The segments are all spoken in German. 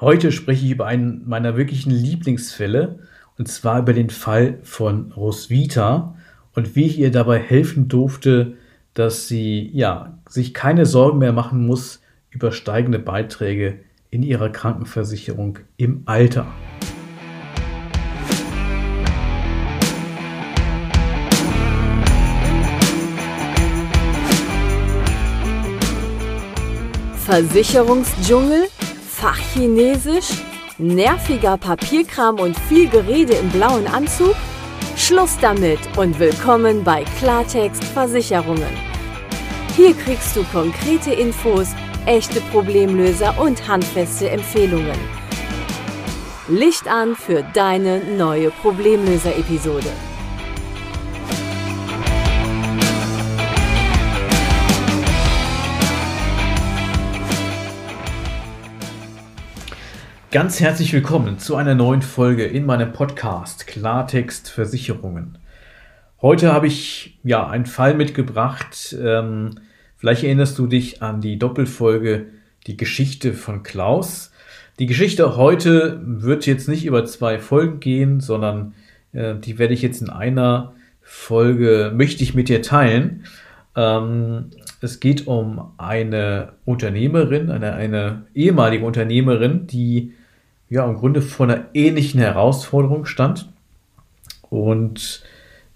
Heute spreche ich über einen meiner wirklichen Lieblingsfälle und zwar über den Fall von Roswitha und wie ich ihr dabei helfen durfte, dass sie ja sich keine Sorgen mehr machen muss über steigende Beiträge in ihrer Krankenversicherung im Alter. Versicherungsdschungel, Fachchinesisch, nerviger Papierkram und viel Gerede im blauen Anzug? Schluss damit und willkommen bei Klartext Versicherungen. Hier kriegst du konkrete Infos, echte Problemlöser und handfeste Empfehlungen. Licht an für deine neue Problemlöser-Episode. Ganz herzlich willkommen zu einer neuen Folge in meinem Podcast Klartext Versicherungen. Heute habe ich ja einen Fall mitgebracht. Ähm, vielleicht erinnerst du dich an die Doppelfolge Die Geschichte von Klaus. Die Geschichte heute wird jetzt nicht über zwei Folgen gehen, sondern äh, die werde ich jetzt in einer Folge möchte ich mit dir teilen. Ähm, es geht um eine Unternehmerin, eine, eine ehemalige Unternehmerin, die ja im Grunde vor einer ähnlichen Herausforderung stand und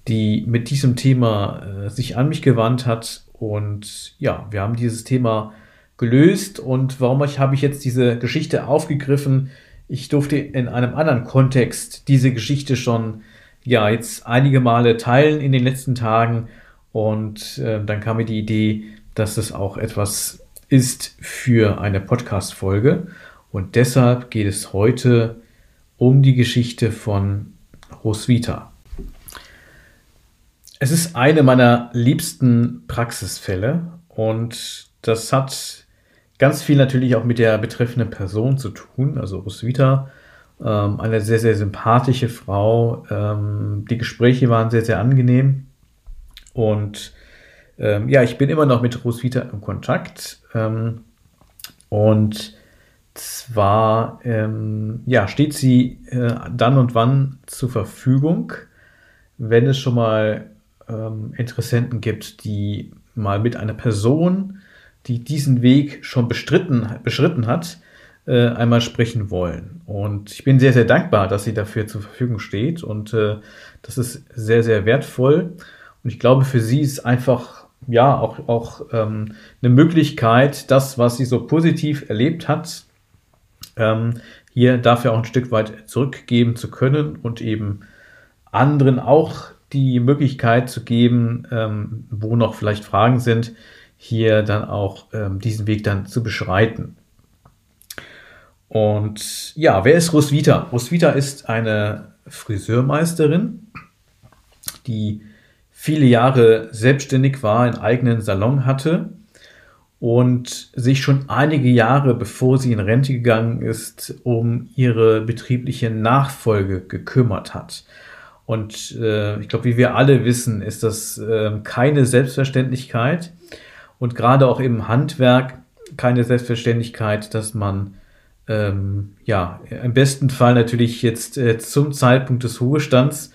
die mit diesem Thema äh, sich an mich gewandt hat. Und ja, wir haben dieses Thema gelöst. Und warum habe ich jetzt diese Geschichte aufgegriffen? Ich durfte in einem anderen Kontext diese Geschichte schon ja jetzt einige Male teilen in den letzten Tagen. Und äh, dann kam mir die Idee, dass es auch etwas ist für eine Podcast-Folge. Und deshalb geht es heute um die Geschichte von Roswitha. Es ist eine meiner liebsten Praxisfälle und das hat ganz viel natürlich auch mit der betreffenden Person zu tun. Also Roswitha, ähm, eine sehr, sehr sympathische Frau. Ähm, die Gespräche waren sehr, sehr angenehm und ähm, ja, ich bin immer noch mit Roswitha im Kontakt und zwar ähm, ja, steht sie äh, dann und wann zur Verfügung, wenn es schon mal ähm, Interessenten gibt, die mal mit einer Person, die diesen Weg schon bestritten, beschritten hat, äh, einmal sprechen wollen. Und ich bin sehr, sehr dankbar, dass sie dafür zur Verfügung steht. Und äh, das ist sehr, sehr wertvoll. Und ich glaube, für sie ist einfach ja auch, auch ähm, eine Möglichkeit, das, was sie so positiv erlebt hat, ähm, hier dafür auch ein Stück weit zurückgeben zu können und eben anderen auch die Möglichkeit zu geben, ähm, wo noch vielleicht Fragen sind, hier dann auch ähm, diesen Weg dann zu beschreiten. Und ja, wer ist Roswitha? Roswitha ist eine Friseurmeisterin, die viele Jahre selbstständig war, einen eigenen Salon hatte und sich schon einige Jahre bevor sie in Rente gegangen ist, um ihre betriebliche Nachfolge gekümmert hat. Und äh, ich glaube, wie wir alle wissen, ist das äh, keine Selbstverständlichkeit und gerade auch im Handwerk keine Selbstverständlichkeit, dass man ähm, ja im besten Fall natürlich jetzt äh, zum Zeitpunkt des Ruhestands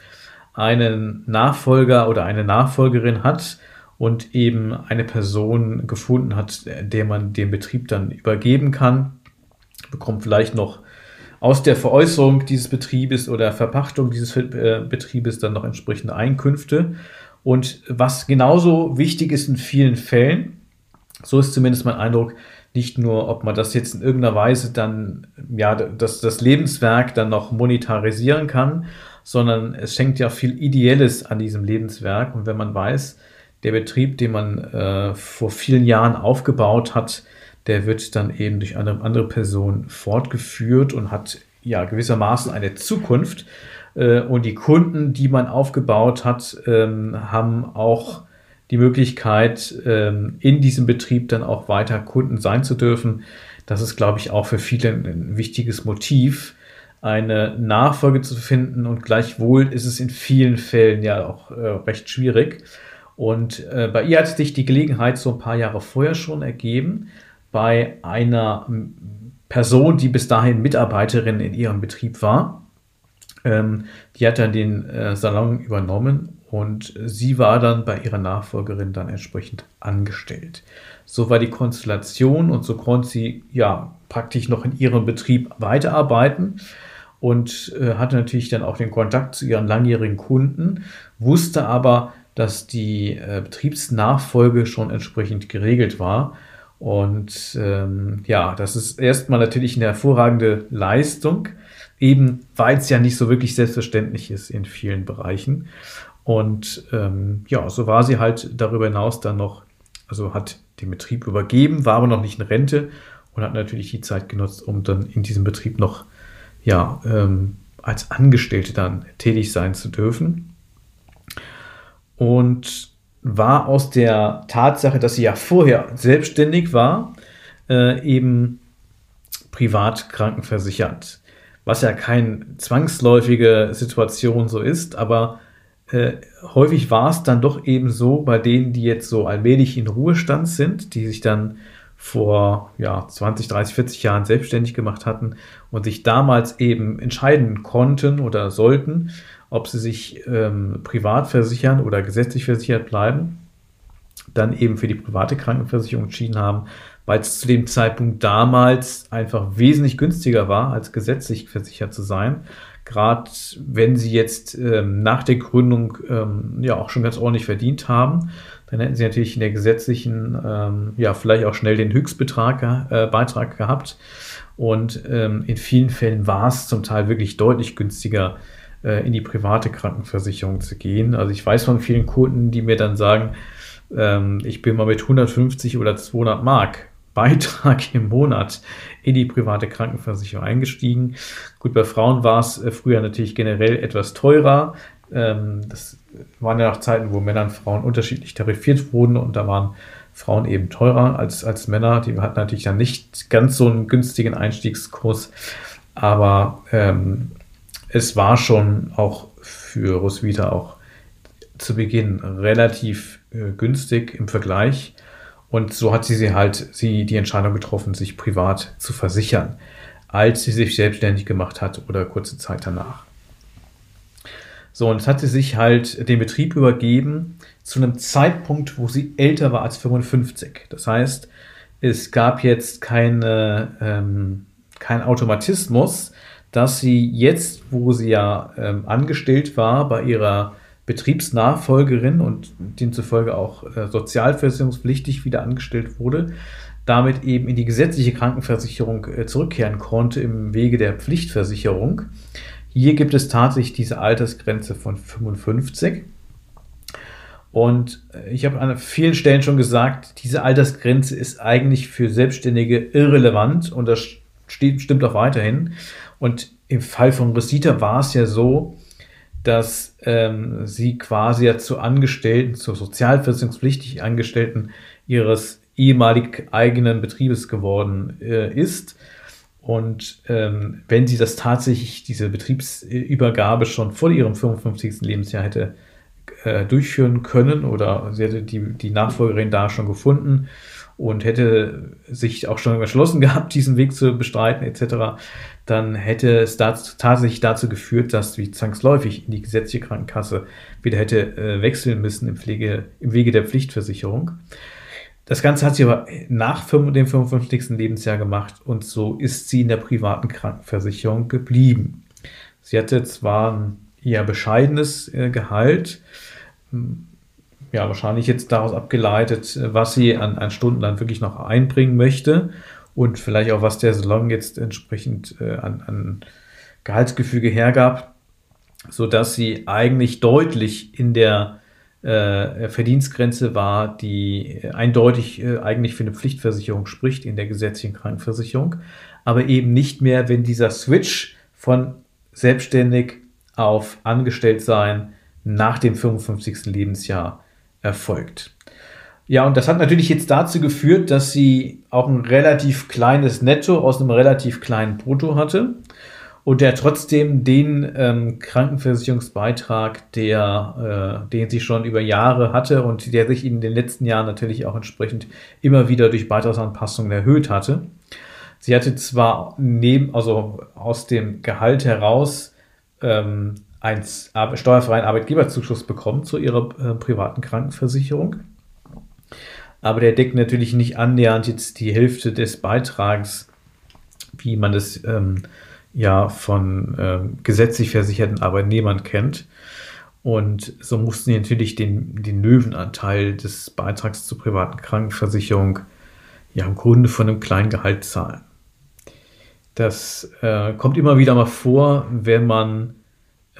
einen Nachfolger oder eine Nachfolgerin hat, und eben eine Person gefunden hat, der man den Betrieb dann übergeben kann, bekommt vielleicht noch aus der Veräußerung dieses Betriebes oder Verpachtung dieses äh, Betriebes dann noch entsprechende Einkünfte. Und was genauso wichtig ist in vielen Fällen, so ist zumindest mein Eindruck, nicht nur, ob man das jetzt in irgendeiner Weise dann, ja, das, das Lebenswerk dann noch monetarisieren kann, sondern es schenkt ja viel Ideelles an diesem Lebenswerk. Und wenn man weiß, der Betrieb, den man äh, vor vielen Jahren aufgebaut hat, der wird dann eben durch eine andere Person fortgeführt und hat ja gewissermaßen eine Zukunft. Äh, und die Kunden, die man aufgebaut hat, ähm, haben auch die Möglichkeit, ähm, in diesem Betrieb dann auch weiter Kunden sein zu dürfen. Das ist, glaube ich, auch für viele ein wichtiges Motiv, eine Nachfolge zu finden. Und gleichwohl ist es in vielen Fällen ja auch äh, recht schwierig. Und äh, bei ihr hat sich die Gelegenheit so ein paar Jahre vorher schon ergeben, bei einer Person, die bis dahin Mitarbeiterin in ihrem Betrieb war. Ähm, die hat dann den äh, Salon übernommen und sie war dann bei ihrer Nachfolgerin dann entsprechend angestellt. So war die Konstellation und so konnte sie ja praktisch noch in ihrem Betrieb weiterarbeiten und äh, hatte natürlich dann auch den Kontakt zu ihren langjährigen Kunden, wusste aber, dass die äh, Betriebsnachfolge schon entsprechend geregelt war. Und ähm, ja, das ist erstmal natürlich eine hervorragende Leistung, eben weil es ja nicht so wirklich selbstverständlich ist in vielen Bereichen. Und ähm, ja, so war sie halt darüber hinaus dann noch, also hat den Betrieb übergeben, war aber noch nicht in Rente und hat natürlich die Zeit genutzt, um dann in diesem Betrieb noch ja, ähm, als Angestellte dann tätig sein zu dürfen. Und war aus der Tatsache, dass sie ja vorher selbstständig war, äh, eben privat krankenversichert. Was ja keine zwangsläufige Situation so ist, aber äh, häufig war es dann doch eben so bei denen, die jetzt so allmählich in Ruhestand sind, die sich dann vor ja, 20, 30, 40 Jahren selbstständig gemacht hatten und sich damals eben entscheiden konnten oder sollten, ob sie sich ähm, privat versichern oder gesetzlich versichert bleiben, dann eben für die private Krankenversicherung entschieden haben, weil es zu dem Zeitpunkt damals einfach wesentlich günstiger war, als gesetzlich versichert zu sein. Gerade wenn sie jetzt ähm, nach der Gründung ähm, ja auch schon ganz ordentlich verdient haben, dann hätten sie natürlich in der gesetzlichen, ähm, ja, vielleicht auch schnell den Höchstbetrag, äh, Beitrag gehabt. Und ähm, in vielen Fällen war es zum Teil wirklich deutlich günstiger, äh, in die private Krankenversicherung zu gehen. Also ich weiß von vielen Kunden, die mir dann sagen, ähm, ich bin mal mit 150 oder 200 Mark Beitrag im Monat in die private Krankenversicherung eingestiegen. Gut, bei Frauen war es äh, früher natürlich generell etwas teurer. Ähm, das waren ja noch Zeiten, wo Männer und Frauen unterschiedlich tarifiert wurden und da waren Frauen eben teurer als, als Männer. Die hatten natürlich dann nicht ganz so einen günstigen Einstiegskurs, aber ähm, es war schon auch für Roswitha auch zu Beginn relativ äh, günstig im Vergleich. Und so hat sie, sie halt sie die Entscheidung getroffen, sich privat zu versichern, als sie sich selbstständig gemacht hat oder kurze Zeit danach. So, und jetzt hat sie sich halt den Betrieb übergeben zu einem Zeitpunkt, wo sie älter war als 55. Das heißt, es gab jetzt keine, ähm, kein Automatismus, dass sie jetzt, wo sie ja ähm, angestellt war bei ihrer Betriebsnachfolgerin und demzufolge auch äh, sozialversicherungspflichtig wieder angestellt wurde, damit eben in die gesetzliche Krankenversicherung äh, zurückkehren konnte im Wege der Pflichtversicherung. Hier gibt es tatsächlich diese Altersgrenze von 55. Und äh, ich habe an vielen Stellen schon gesagt, diese Altersgrenze ist eigentlich für Selbstständige irrelevant und das steht, stimmt auch weiterhin. Und im Fall von Rosita war es ja so, dass ähm, sie quasi ja zu Angestellten, zu sozialversicherungspflichtig Angestellten ihres ehemalig eigenen Betriebes geworden äh, ist. Und ähm, wenn sie das tatsächlich, diese Betriebsübergabe schon vor ihrem 55. Lebensjahr hätte äh, durchführen können oder sie hätte die, die Nachfolgerin da schon gefunden und hätte sich auch schon entschlossen gehabt, diesen Weg zu bestreiten etc., dann hätte es dazu, tatsächlich dazu geführt, dass sie zwangsläufig in die gesetzliche Krankenkasse wieder hätte äh, wechseln müssen im, Pflege, im Wege der Pflichtversicherung. Das Ganze hat sie aber nach dem 55. Lebensjahr gemacht und so ist sie in der privaten Krankenversicherung geblieben. Sie hatte zwar ein eher bescheidenes äh, Gehalt, hm, ja, wahrscheinlich jetzt daraus abgeleitet, was sie an, an Stunden dann wirklich noch einbringen möchte und vielleicht auch, was der Salon jetzt entsprechend äh, an, an Gehaltsgefüge hergab, sodass sie eigentlich deutlich in der äh, Verdienstgrenze war, die eindeutig äh, eigentlich für eine Pflichtversicherung spricht in der gesetzlichen Krankenversicherung, aber eben nicht mehr, wenn dieser Switch von selbstständig auf Angestelltsein nach dem 55. Lebensjahr erfolgt. Ja, und das hat natürlich jetzt dazu geführt, dass sie auch ein relativ kleines Netto aus einem relativ kleinen Brutto hatte und der trotzdem den ähm, Krankenversicherungsbeitrag, der, äh, den sie schon über Jahre hatte und der sich in den letzten Jahren natürlich auch entsprechend immer wieder durch Beitragsanpassungen erhöht hatte, Sie hatte zwar neben, also aus dem Gehalt heraus ähm, einen steuerfreien Arbeitgeberzuschuss bekommen zu ihrer äh, privaten Krankenversicherung, aber der deckt natürlich nicht annähernd jetzt die Hälfte des Beitrags, wie man das ähm, ja von ähm, gesetzlich versicherten Arbeitnehmern kennt. Und so mussten die natürlich den, den Löwenanteil des Beitrags zur privaten Krankenversicherung ja im Grunde von einem kleinen Gehalt zahlen. Das äh, kommt immer wieder mal vor, wenn man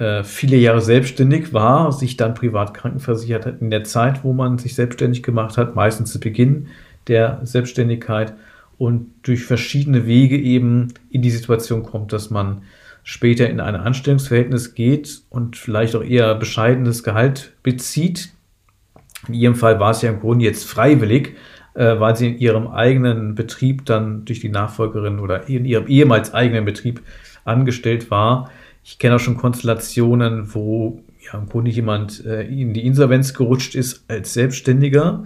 äh, viele Jahre selbstständig war, sich dann privat krankenversichert hat in der Zeit, wo man sich selbstständig gemacht hat, meistens zu Beginn der Selbstständigkeit und durch verschiedene Wege eben in die Situation kommt, dass man später in ein Anstellungsverhältnis geht und vielleicht auch eher bescheidenes Gehalt bezieht. In ihrem Fall war es ja im Grunde jetzt freiwillig, äh, weil sie in ihrem eigenen Betrieb dann durch die Nachfolgerin oder in ihrem ehemals eigenen Betrieb angestellt war. Ich kenne auch schon Konstellationen, wo ja im Grunde jemand äh, in die Insolvenz gerutscht ist als Selbstständiger.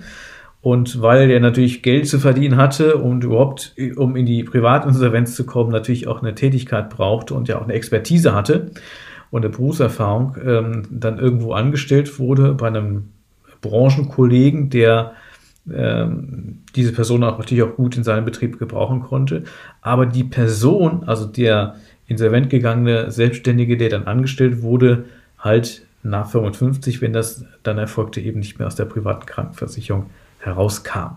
Und weil er natürlich Geld zu verdienen hatte und überhaupt, um in die Privatinsolvenz zu kommen, natürlich auch eine Tätigkeit brauchte und ja auch eine Expertise hatte und eine Berufserfahrung, ähm, dann irgendwo angestellt wurde bei einem Branchenkollegen, der ähm, diese Person auch natürlich auch gut in seinem Betrieb gebrauchen konnte. Aber die Person, also der insolvent gegangene Selbstständige, der dann angestellt wurde, halt nach 55, wenn das dann erfolgte, eben nicht mehr aus der privaten Krankenversicherung herauskam.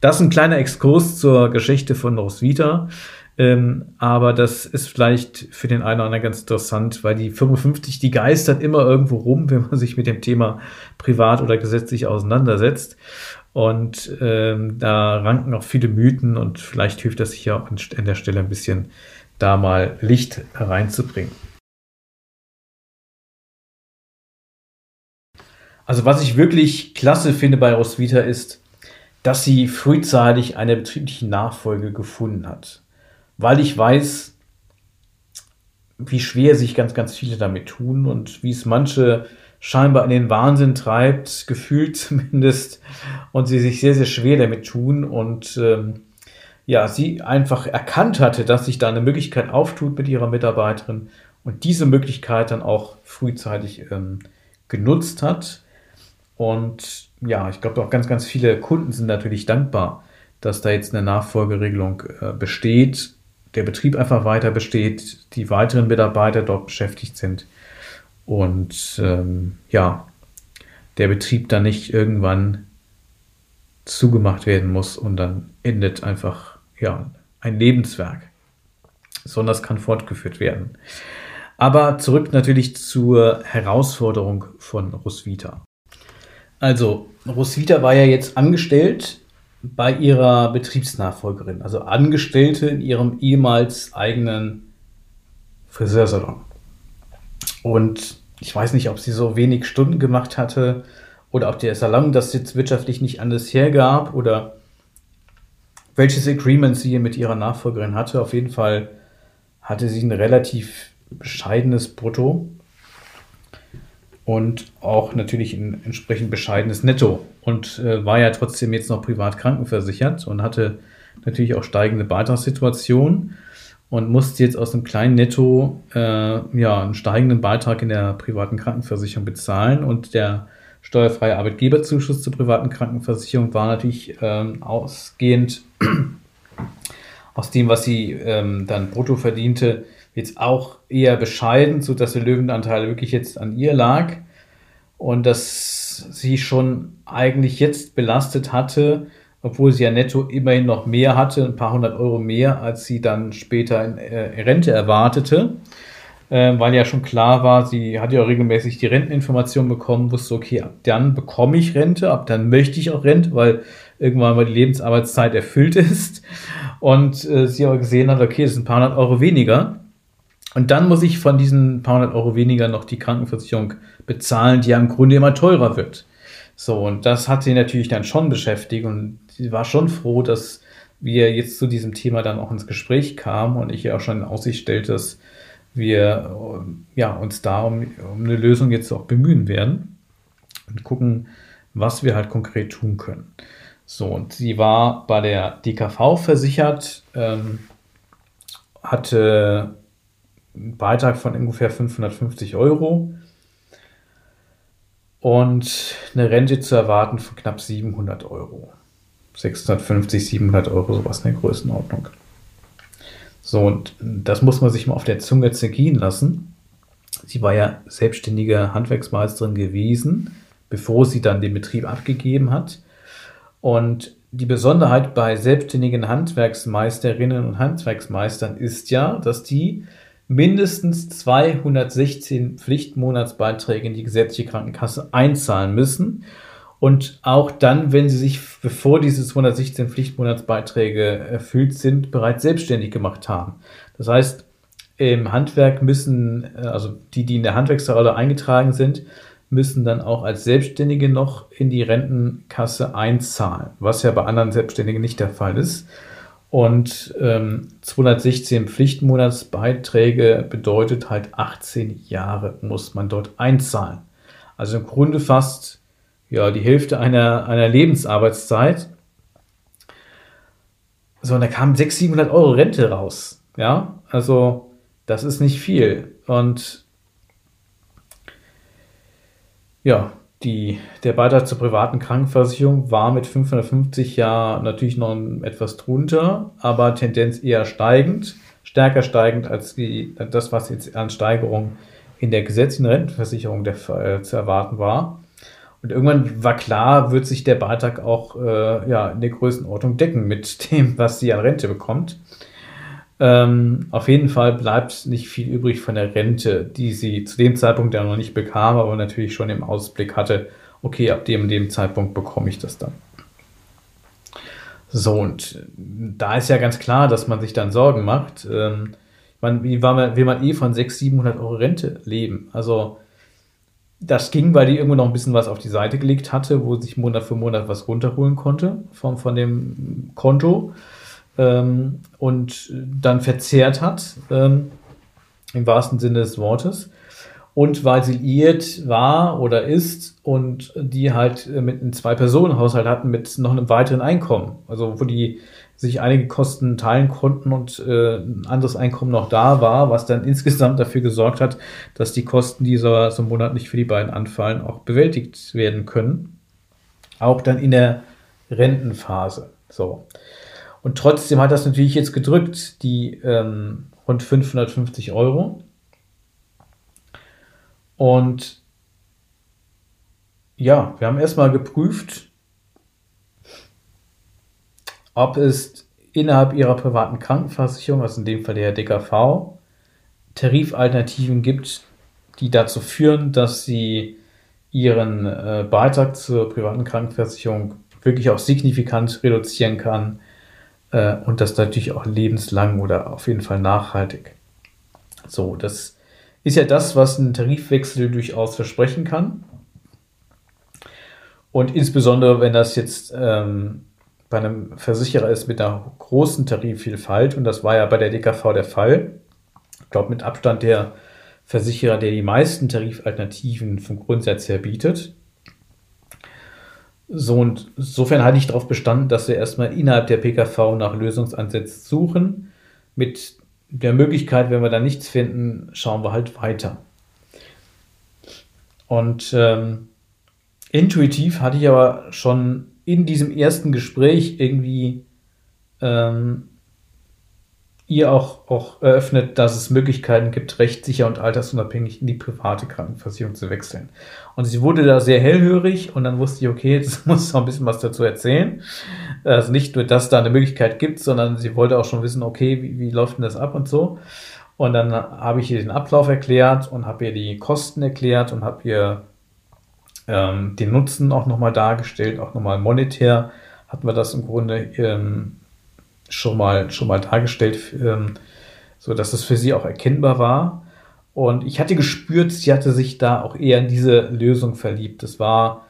Das ist ein kleiner Exkurs zur Geschichte von Roswitha. Ähm, aber das ist vielleicht für den einen oder anderen ganz interessant, weil die 55, die geistert immer irgendwo rum, wenn man sich mit dem Thema privat oder gesetzlich auseinandersetzt. Und ähm, da ranken auch viele Mythen und vielleicht hilft das hier auch an der Stelle ein bisschen da mal Licht reinzubringen. Also was ich wirklich klasse finde bei Roswitha ist, dass sie frühzeitig eine betriebliche Nachfolge gefunden hat. Weil ich weiß, wie schwer sich ganz, ganz viele damit tun und wie es manche scheinbar in den Wahnsinn treibt, gefühlt zumindest, und sie sich sehr, sehr schwer damit tun und ähm, ja, sie einfach erkannt hatte, dass sich da eine Möglichkeit auftut mit ihrer Mitarbeiterin und diese Möglichkeit dann auch frühzeitig ähm, genutzt hat. Und ja, ich glaube auch ganz, ganz viele Kunden sind natürlich dankbar, dass da jetzt eine Nachfolgeregelung äh, besteht, der Betrieb einfach weiter besteht, die weiteren Mitarbeiter dort beschäftigt sind und ähm, ja, der Betrieb dann nicht irgendwann zugemacht werden muss und dann endet einfach ja, ein Lebenswerk, sondern das kann fortgeführt werden. Aber zurück natürlich zur Herausforderung von Roswitha. Also, Roswitha war ja jetzt angestellt bei ihrer Betriebsnachfolgerin, also Angestellte in ihrem ehemals eigenen Friseursalon. Und ich weiß nicht, ob sie so wenig Stunden gemacht hatte oder ob der Salon das jetzt wirtschaftlich nicht anders hergab oder welches Agreement sie mit ihrer Nachfolgerin hatte. Auf jeden Fall hatte sie ein relativ bescheidenes Brutto und auch natürlich ein entsprechend bescheidenes Netto und äh, war ja trotzdem jetzt noch privat krankenversichert und hatte natürlich auch steigende Beitragssituationen und musste jetzt aus einem kleinen Netto äh, ja, einen steigenden Beitrag in der privaten Krankenversicherung bezahlen und der steuerfreie Arbeitgeberzuschuss zur privaten Krankenversicherung war natürlich ähm, ausgehend aus dem, was sie ähm, dann brutto verdiente, jetzt auch eher bescheiden, sodass der Löwenanteil wirklich jetzt an ihr lag. Und dass sie schon eigentlich jetzt belastet hatte, obwohl sie ja netto immerhin noch mehr hatte, ein paar hundert Euro mehr, als sie dann später in äh, Rente erwartete. Äh, weil ja schon klar war, sie hat ja regelmäßig die Renteninformation bekommen, wusste, okay, ab dann bekomme ich Rente, ab dann möchte ich auch Rente, weil irgendwann mal die Lebensarbeitszeit erfüllt ist. Und äh, sie aber gesehen hat, okay, das sind ein paar hundert Euro weniger. Und dann muss ich von diesen paar hundert Euro weniger noch die Krankenversicherung bezahlen, die ja im Grunde immer teurer wird. So, und das hat sie natürlich dann schon beschäftigt und sie war schon froh, dass wir jetzt zu diesem Thema dann auch ins Gespräch kamen und ich ihr auch schon in Aussicht stellte, dass wir ja, uns da um, um eine Lösung jetzt auch bemühen werden und gucken, was wir halt konkret tun können. So, und sie war bei der DKV versichert, ähm, hatte einen Beitrag von ungefähr 550 Euro und eine Rente zu erwarten von knapp 700 Euro. 650, 700 Euro, sowas in der Größenordnung. So, und das muss man sich mal auf der Zunge zergehen lassen. Sie war ja selbstständige Handwerksmeisterin gewesen, bevor sie dann den Betrieb abgegeben hat. Und die Besonderheit bei selbstständigen Handwerksmeisterinnen und Handwerksmeistern ist ja, dass die mindestens 216 Pflichtmonatsbeiträge in die gesetzliche Krankenkasse einzahlen müssen. Und auch dann, wenn sie sich, bevor diese 216 Pflichtmonatsbeiträge erfüllt sind, bereits selbstständig gemacht haben. Das heißt, im Handwerk müssen, äh, also die, die in der Handwerksrolle eingetragen sind, müssen dann auch als Selbstständige noch in die Rentenkasse einzahlen, was ja bei anderen Selbstständigen nicht der Fall ist. Und ähm, 216 Pflichtmonatsbeiträge bedeutet halt 18 Jahre muss man dort einzahlen. Also im Grunde fast ja, die Hälfte einer, einer Lebensarbeitszeit. So, und da kamen 600, 700 Euro Rente raus. Ja, also das ist nicht viel. Und ja, die, der Beitrag zur privaten Krankenversicherung war mit 550 ja natürlich noch etwas drunter, aber Tendenz eher steigend, stärker steigend als die, das, was jetzt an Steigerung in der gesetzlichen Rentenversicherung der, äh, zu erwarten war. Und irgendwann war klar, wird sich der Beitrag auch äh, ja, in der Größenordnung decken mit dem, was sie an Rente bekommt. Ähm, auf jeden Fall bleibt nicht viel übrig von der Rente, die sie zu dem Zeitpunkt ja noch nicht bekam, aber natürlich schon im Ausblick hatte, okay, ab dem, dem Zeitpunkt bekomme ich das dann. So, und da ist ja ganz klar, dass man sich dann Sorgen macht. Ähm, man, wie war man, will man eh von 600, 700 Euro Rente leben? Also, das ging, weil die irgendwo noch ein bisschen was auf die Seite gelegt hatte, wo sich Monat für Monat was runterholen konnte von, von dem Konto ähm, und dann verzehrt hat, ähm, im wahrsten Sinne des Wortes. Und weil sie liiert war oder ist und die halt mit einem Zwei-Personen-Haushalt hatten mit noch einem weiteren Einkommen. Also wo die sich einige Kosten teilen konnten und äh, ein anderes Einkommen noch da war, was dann insgesamt dafür gesorgt hat, dass die Kosten, die so, so monatlich für die beiden anfallen, auch bewältigt werden können. Auch dann in der Rentenphase. So. Und trotzdem hat das natürlich jetzt gedrückt, die ähm, rund 550 Euro. Und ja, wir haben erstmal geprüft, ob es innerhalb ihrer privaten Krankenversicherung, also in dem Fall der DKV, Tarifalternativen gibt, die dazu führen, dass sie ihren äh, Beitrag zur privaten Krankenversicherung wirklich auch signifikant reduzieren kann äh, und das natürlich auch lebenslang oder auf jeden Fall nachhaltig. So, das ist ja das, was ein Tarifwechsel durchaus versprechen kann. Und insbesondere, wenn das jetzt ähm, bei einem Versicherer ist mit einer großen Tarifvielfalt, und das war ja bei der DKV der Fall, ich glaube mit Abstand der Versicherer, der die meisten Tarifalternativen vom Grundsatz her bietet. So und insofern hatte ich darauf bestanden, dass wir erstmal innerhalb der PKV nach Lösungsansätzen suchen. Mit der Möglichkeit, wenn wir da nichts finden, schauen wir halt weiter. Und ähm, intuitiv hatte ich aber schon in diesem ersten Gespräch irgendwie ähm, ihr auch, auch eröffnet, dass es Möglichkeiten gibt, rechtssicher und altersunabhängig in die private Krankenversicherung zu wechseln. Und sie wurde da sehr hellhörig und dann wusste ich, okay, jetzt muss ich auch ein bisschen was dazu erzählen. Also nicht nur, dass da eine Möglichkeit gibt, sondern sie wollte auch schon wissen, okay, wie, wie läuft denn das ab und so. Und dann habe ich ihr den Ablauf erklärt und habe ihr die Kosten erklärt und habe ihr ähm, den Nutzen auch nochmal dargestellt, auch nochmal monetär hatten wir das im Grunde ähm, schon mal, schon mal dargestellt, ähm, so dass es für sie auch erkennbar war. Und ich hatte gespürt, sie hatte sich da auch eher in diese Lösung verliebt. Das war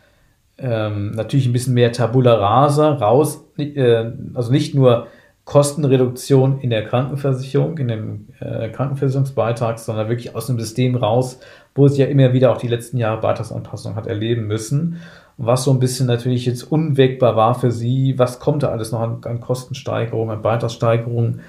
ähm, natürlich ein bisschen mehr Tabula rasa raus, äh, also nicht nur Kostenreduktion in der Krankenversicherung, in dem äh, Krankenversicherungsbeitrag, sondern wirklich aus dem System raus, wo sie ja immer wieder auch die letzten Jahre Beitragsanpassung hat erleben müssen was so ein bisschen natürlich jetzt unwegbar war für sie. Was kommt da alles noch an, an Kostensteigerungen, an Beitragssteigerungen?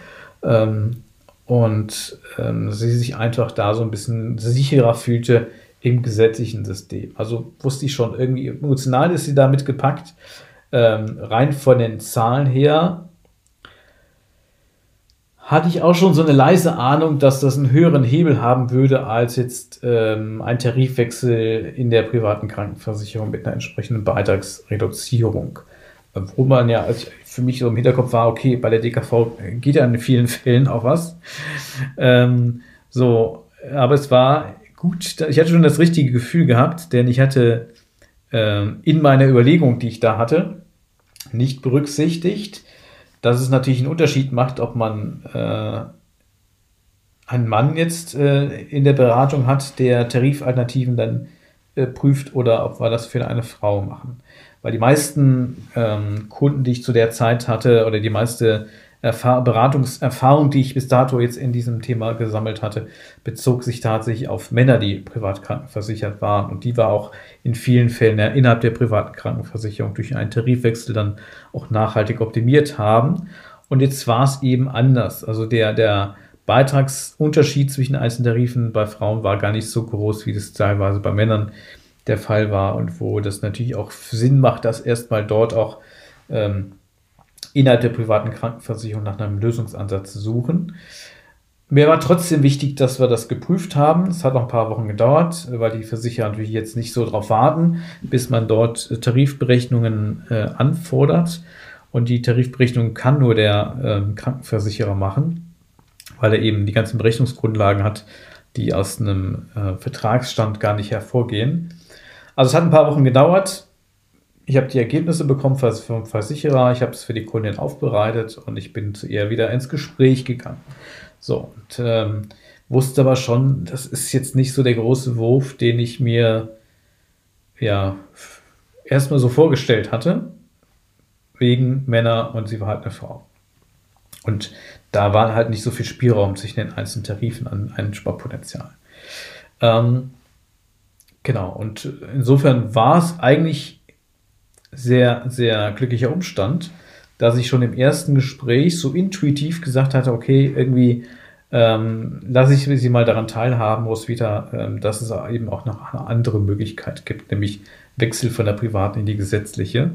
Ähm, und ähm, sie sich einfach da so ein bisschen sicherer fühlte im gesetzlichen System. Also wusste ich schon, irgendwie emotional ist sie damit gepackt. Ähm, rein von den Zahlen her hatte ich auch schon so eine leise Ahnung, dass das einen höheren Hebel haben würde als jetzt ähm, ein Tarifwechsel in der privaten Krankenversicherung mit einer entsprechenden Beitragsreduzierung. Wo man ja, also für mich so im Hinterkopf war, okay, bei der DKV geht ja in vielen Fällen auch was. Ähm, so, aber es war gut, ich hatte schon das richtige Gefühl gehabt, denn ich hatte ähm, in meiner Überlegung, die ich da hatte, nicht berücksichtigt, dass es natürlich einen Unterschied macht, ob man äh, einen Mann jetzt äh, in der Beratung hat, der Tarifalternativen dann äh, prüft oder ob wir das für eine Frau machen. Weil die meisten ähm, Kunden, die ich zu der Zeit hatte oder die meiste Erfahr Beratungserfahrung, die ich bis dato jetzt in diesem Thema gesammelt hatte, bezog sich tatsächlich auf Männer, die privat krankenversichert waren. Und die war auch in vielen Fällen ja, innerhalb der privaten Krankenversicherung durch einen Tarifwechsel dann auch nachhaltig optimiert haben. Und jetzt war es eben anders. Also der, der Beitragsunterschied zwischen einzelnen Tarifen bei Frauen war gar nicht so groß, wie das teilweise bei Männern der Fall war und wo das natürlich auch Sinn macht, dass erstmal dort auch ähm, innerhalb der privaten Krankenversicherung nach einem Lösungsansatz suchen. Mir war trotzdem wichtig, dass wir das geprüft haben. Es hat noch ein paar Wochen gedauert, weil die Versicherer natürlich jetzt nicht so darauf warten, bis man dort Tarifberechnungen äh, anfordert. Und die Tarifberechnung kann nur der äh, Krankenversicherer machen, weil er eben die ganzen Berechnungsgrundlagen hat, die aus einem äh, Vertragsstand gar nicht hervorgehen. Also es hat ein paar Wochen gedauert ich habe die Ergebnisse bekommen vom Versicherer, ich habe es für die Kundin aufbereitet und ich bin zu ihr wieder ins Gespräch gegangen. So, und ähm, wusste aber schon, das ist jetzt nicht so der große Wurf, den ich mir ja erstmal so vorgestellt hatte, wegen Männer und sie war halt eine Frau. Und da war halt nicht so viel Spielraum zwischen den einzelnen Tarifen an Einsparpotenzial. Ähm, genau, und insofern war es eigentlich sehr, sehr glücklicher Umstand, dass ich schon im ersten Gespräch so intuitiv gesagt hatte, okay, irgendwie ähm, lasse ich sie mal daran teilhaben, Roswitha, ähm, dass es eben auch noch eine andere Möglichkeit gibt, nämlich Wechsel von der privaten in die gesetzliche.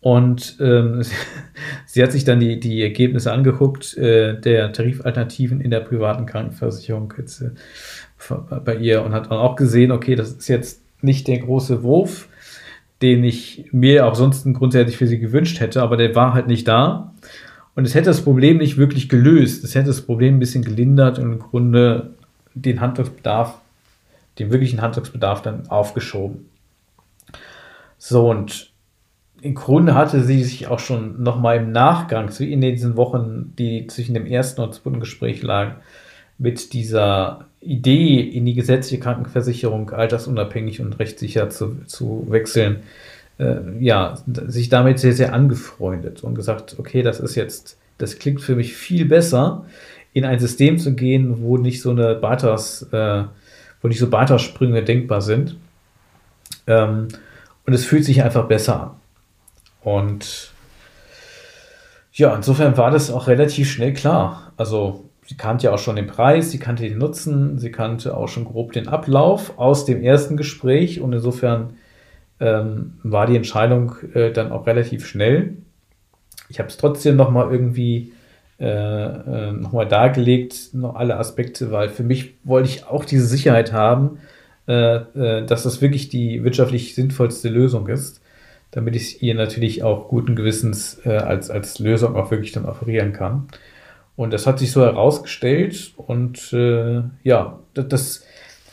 Und ähm, sie hat sich dann die, die Ergebnisse angeguckt äh, der Tarifalternativen in der privaten Krankenversicherung jetzt, äh, bei ihr und hat auch gesehen, okay, das ist jetzt nicht der große Wurf, den ich mir auch sonst grundsätzlich für sie gewünscht hätte, aber der war halt nicht da. Und es hätte das Problem nicht wirklich gelöst. Es hätte das Problem ein bisschen gelindert und im Grunde den Handlungsbedarf, den wirklichen Handlungsbedarf dann aufgeschoben. So, und im Grunde hatte sie sich auch schon nochmal im Nachgang, so in diesen Wochen, die zwischen dem ersten und zweiten Gespräch lagen, mit dieser Idee, in die gesetzliche Krankenversicherung altersunabhängig und rechtssicher zu, zu wechseln, äh, ja, sich damit sehr, sehr angefreundet und gesagt, okay, das ist jetzt, das klingt für mich viel besser, in ein System zu gehen, wo nicht so eine Beitrags, äh, wo nicht so Beitragssprünge denkbar sind. Ähm, und es fühlt sich einfach besser an. Und ja, insofern war das auch relativ schnell klar. Also sie kannte ja auch schon den Preis, sie kannte den Nutzen, sie kannte auch schon grob den Ablauf aus dem ersten Gespräch und insofern ähm, war die Entscheidung äh, dann auch relativ schnell. Ich habe es trotzdem nochmal irgendwie äh, äh, nochmal dargelegt, noch alle Aspekte, weil für mich wollte ich auch diese Sicherheit haben, äh, äh, dass das wirklich die wirtschaftlich sinnvollste Lösung ist, damit ich ihr natürlich auch guten Gewissens äh, als, als Lösung auch wirklich dann offerieren kann. Und das hat sich so herausgestellt. Und äh, ja, das, das,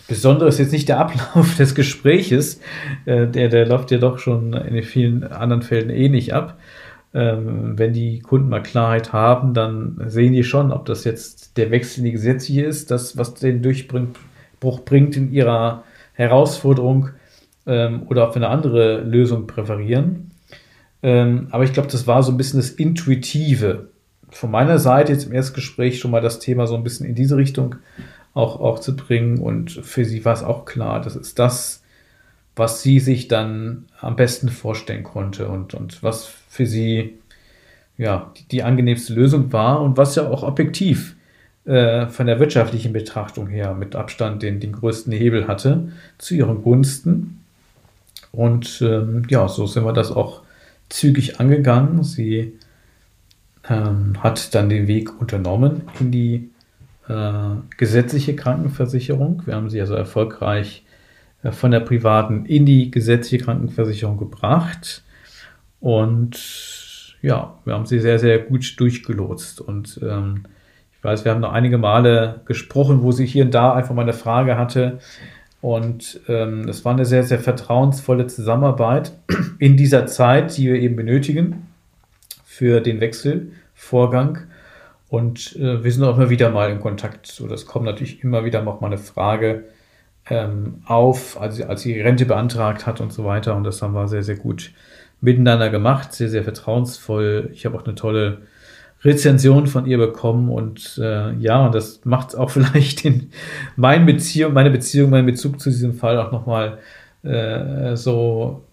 Besondere ist jetzt nicht der Ablauf des Gespräches, äh, der, der läuft ja doch schon in vielen anderen Fällen ähnlich eh ab. Ähm, wenn die Kunden mal Klarheit haben, dann sehen die schon, ob das jetzt der Wechsel in die gesetzliche ist, das, was den Durchbruch bringt in ihrer Herausforderung ähm, oder ob wir eine andere Lösung präferieren. Ähm, aber ich glaube, das war so ein bisschen das Intuitive, von meiner Seite jetzt im Erstgespräch schon mal das Thema so ein bisschen in diese Richtung auch, auch zu bringen. Und für sie war es auch klar, das ist das, was sie sich dann am besten vorstellen konnte und, und was für sie ja, die, die angenehmste Lösung war und was ja auch objektiv äh, von der wirtschaftlichen Betrachtung her mit Abstand den, den größten Hebel hatte zu ihren Gunsten. Und ähm, ja, so sind wir das auch zügig angegangen. Sie ähm, hat dann den Weg unternommen in die äh, gesetzliche Krankenversicherung. Wir haben sie also erfolgreich äh, von der privaten in die gesetzliche Krankenversicherung gebracht. Und ja, wir haben sie sehr, sehr gut durchgelotst. Und ähm, ich weiß, wir haben noch einige Male gesprochen, wo sie hier und da einfach mal eine Frage hatte. Und ähm, war eine sehr, sehr vertrauensvolle Zusammenarbeit in dieser Zeit, die wir eben benötigen für den Wechselvorgang. Und äh, wir sind auch immer wieder mal in Kontakt. So, das kommt natürlich immer wieder noch mal eine Frage ähm, auf, als, als sie Rente beantragt hat und so weiter. Und das haben wir sehr, sehr gut miteinander gemacht, sehr, sehr vertrauensvoll. Ich habe auch eine tolle Rezension von ihr bekommen und äh, ja, und das macht auch vielleicht in mein Beziehung, meine Beziehung, meinen Bezug zu diesem Fall auch nochmal äh, so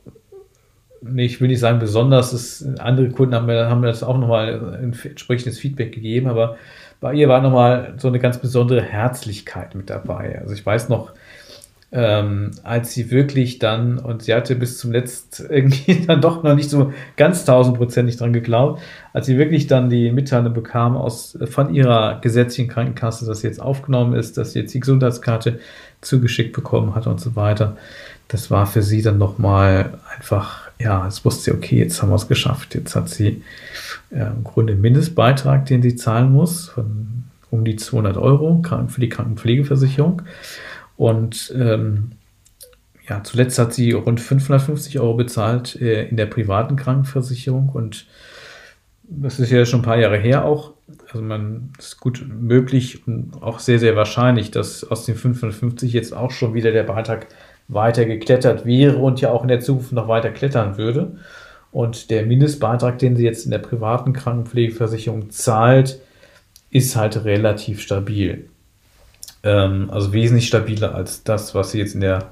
nee, ich will nicht sagen besonders, das, andere Kunden haben mir, haben mir das auch nochmal entsprechendes Feedback gegeben, aber bei ihr war nochmal so eine ganz besondere Herzlichkeit mit dabei. Also ich weiß noch, ähm, als sie wirklich dann, und sie hatte bis zum letzten irgendwie dann doch noch nicht so ganz tausendprozentig dran geglaubt, als sie wirklich dann die Mitteilung bekam aus, von ihrer gesetzlichen Krankenkasse, dass sie jetzt aufgenommen ist, dass sie jetzt die Gesundheitskarte zugeschickt bekommen hat und so weiter. Das war für sie dann nochmal einfach ja, es wusste sie, okay, jetzt haben wir es geschafft. Jetzt hat sie äh, im Grunde einen Mindestbeitrag, den sie zahlen muss, von um die 200 Euro für die Krankenpflegeversicherung. Und ähm, ja, zuletzt hat sie rund 550 Euro bezahlt äh, in der privaten Krankenversicherung. Und das ist ja schon ein paar Jahre her auch. Also man ist gut möglich und auch sehr, sehr wahrscheinlich, dass aus den 550 jetzt auch schon wieder der Beitrag weiter geklettert wäre und ja auch in der Zukunft noch weiter klettern würde. Und der Mindestbeitrag, den sie jetzt in der privaten Krankenpflegeversicherung zahlt, ist halt relativ stabil. Ähm, also wesentlich stabiler als das, was sie jetzt in der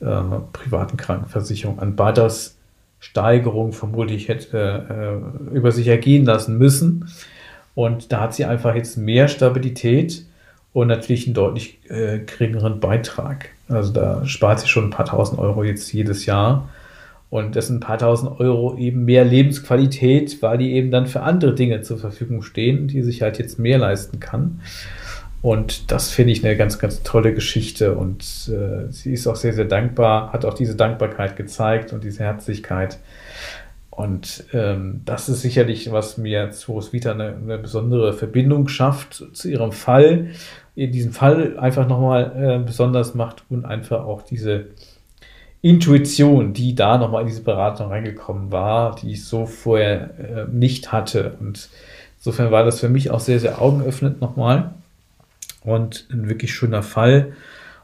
äh, privaten Krankenversicherung an Beitragssteigerung vermutlich hätte äh, über sich ergehen lassen müssen. Und da hat sie einfach jetzt mehr Stabilität und natürlich einen deutlich äh, geringeren Beitrag. Also da spart sie schon ein paar tausend Euro jetzt jedes Jahr. Und das sind ein paar tausend Euro eben mehr Lebensqualität, weil die eben dann für andere Dinge zur Verfügung stehen, die sich halt jetzt mehr leisten kann. Und das finde ich eine ganz, ganz tolle Geschichte. Und äh, sie ist auch sehr, sehr dankbar, hat auch diese Dankbarkeit gezeigt und diese Herzlichkeit. Und ähm, das ist sicherlich, was mir zu Roswitha eine, eine besondere Verbindung schafft zu ihrem Fall in diesem Fall einfach nochmal äh, besonders macht und einfach auch diese Intuition, die da nochmal in diese Beratung reingekommen war, die ich so vorher äh, nicht hatte. Und insofern war das für mich auch sehr, sehr augenöffnend nochmal und ein wirklich schöner Fall.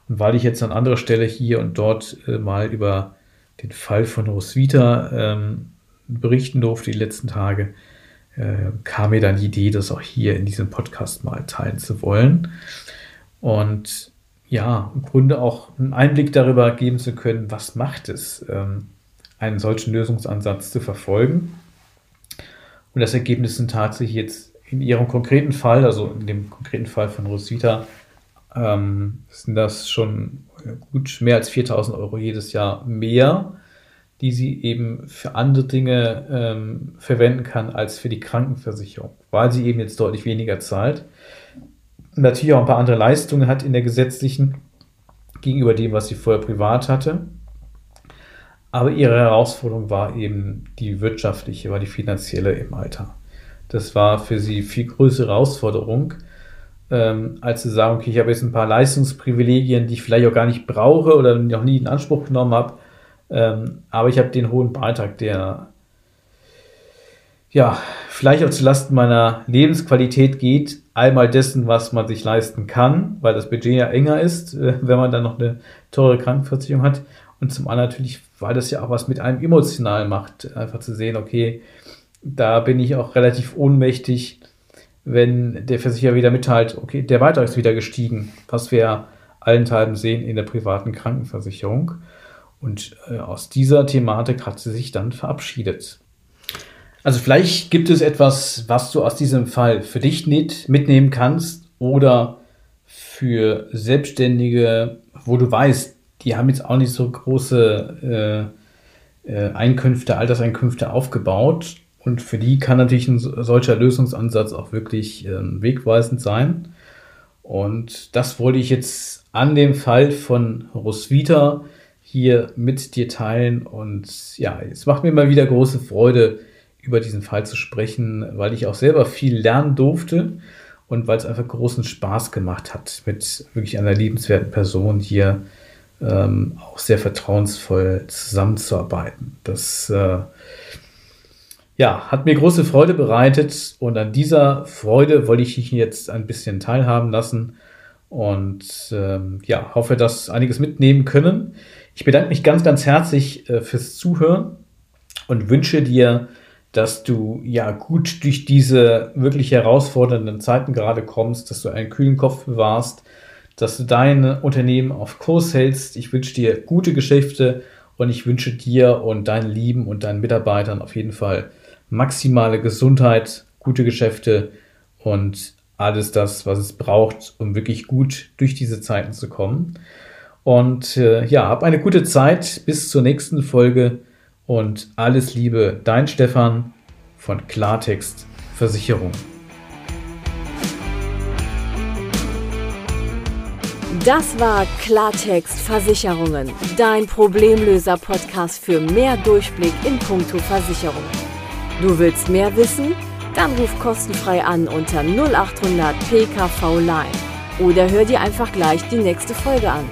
Und weil ich jetzt an anderer Stelle hier und dort äh, mal über den Fall von Roswitha ähm, berichten durfte die letzten Tage, äh, kam mir dann die Idee, das auch hier in diesem Podcast mal teilen zu wollen. Und ja, im Grunde auch einen Einblick darüber geben zu können, was macht es, ähm, einen solchen Lösungsansatz zu verfolgen. Und das Ergebnis sind tatsächlich jetzt in ihrem konkreten Fall, also in dem konkreten Fall von Rosita, ähm, sind das schon gut mehr als 4000 Euro jedes Jahr mehr die sie eben für andere Dinge ähm, verwenden kann als für die Krankenversicherung, weil sie eben jetzt deutlich weniger zahlt. Natürlich auch ein paar andere Leistungen hat in der gesetzlichen gegenüber dem, was sie vorher privat hatte. Aber ihre Herausforderung war eben die wirtschaftliche, war die finanzielle im Alter. Das war für sie viel größere Herausforderung, ähm, als zu sagen, okay, ich habe jetzt ein paar Leistungsprivilegien, die ich vielleicht auch gar nicht brauche oder noch nie in Anspruch genommen habe ähm, aber ich habe den hohen Beitrag, der ja vielleicht auch zulasten meiner Lebensqualität geht. Einmal dessen, was man sich leisten kann, weil das Budget ja enger ist, äh, wenn man dann noch eine teure Krankenversicherung hat. Und zum anderen natürlich, weil das ja auch was mit einem emotional macht, einfach zu sehen, okay, da bin ich auch relativ ohnmächtig, wenn der Versicherer wieder mitteilt, okay, der Beitrag ist wieder gestiegen, was wir allenthalben sehen in der privaten Krankenversicherung. Und äh, aus dieser Thematik hat sie sich dann verabschiedet. Also vielleicht gibt es etwas, was du aus diesem Fall für dich nicht mitnehmen kannst oder für Selbstständige, wo du weißt, die haben jetzt auch nicht so große äh, äh, Einkünfte, Alterseinkünfte aufgebaut. Und für die kann natürlich ein solcher Lösungsansatz auch wirklich äh, wegweisend sein. Und das wollte ich jetzt an dem Fall von Roswitha hier mit dir teilen. Und ja, es macht mir mal wieder große Freude, über diesen Fall zu sprechen, weil ich auch selber viel lernen durfte und weil es einfach großen Spaß gemacht hat, mit wirklich einer liebenswerten Person hier ähm, auch sehr vertrauensvoll zusammenzuarbeiten. Das äh, ja, hat mir große Freude bereitet und an dieser Freude wollte ich dich jetzt ein bisschen teilhaben lassen und ähm, ja, hoffe, dass einiges mitnehmen können. Ich bedanke mich ganz, ganz herzlich äh, fürs Zuhören und wünsche dir, dass du ja gut durch diese wirklich herausfordernden Zeiten gerade kommst, dass du einen kühlen Kopf bewahrst, dass du dein Unternehmen auf Kurs hältst. Ich wünsche dir gute Geschäfte und ich wünsche dir und deinen Lieben und deinen Mitarbeitern auf jeden Fall maximale Gesundheit, gute Geschäfte und alles das, was es braucht, um wirklich gut durch diese Zeiten zu kommen. Und äh, ja, hab eine gute Zeit bis zur nächsten Folge und alles Liebe, dein Stefan von Klartext Versicherung. Das war Klartext Versicherungen, dein Problemlöser-Podcast für mehr Durchblick in puncto Versicherungen. Du willst mehr wissen? Dann ruf kostenfrei an unter 0800 PKV Line oder hör dir einfach gleich die nächste Folge an.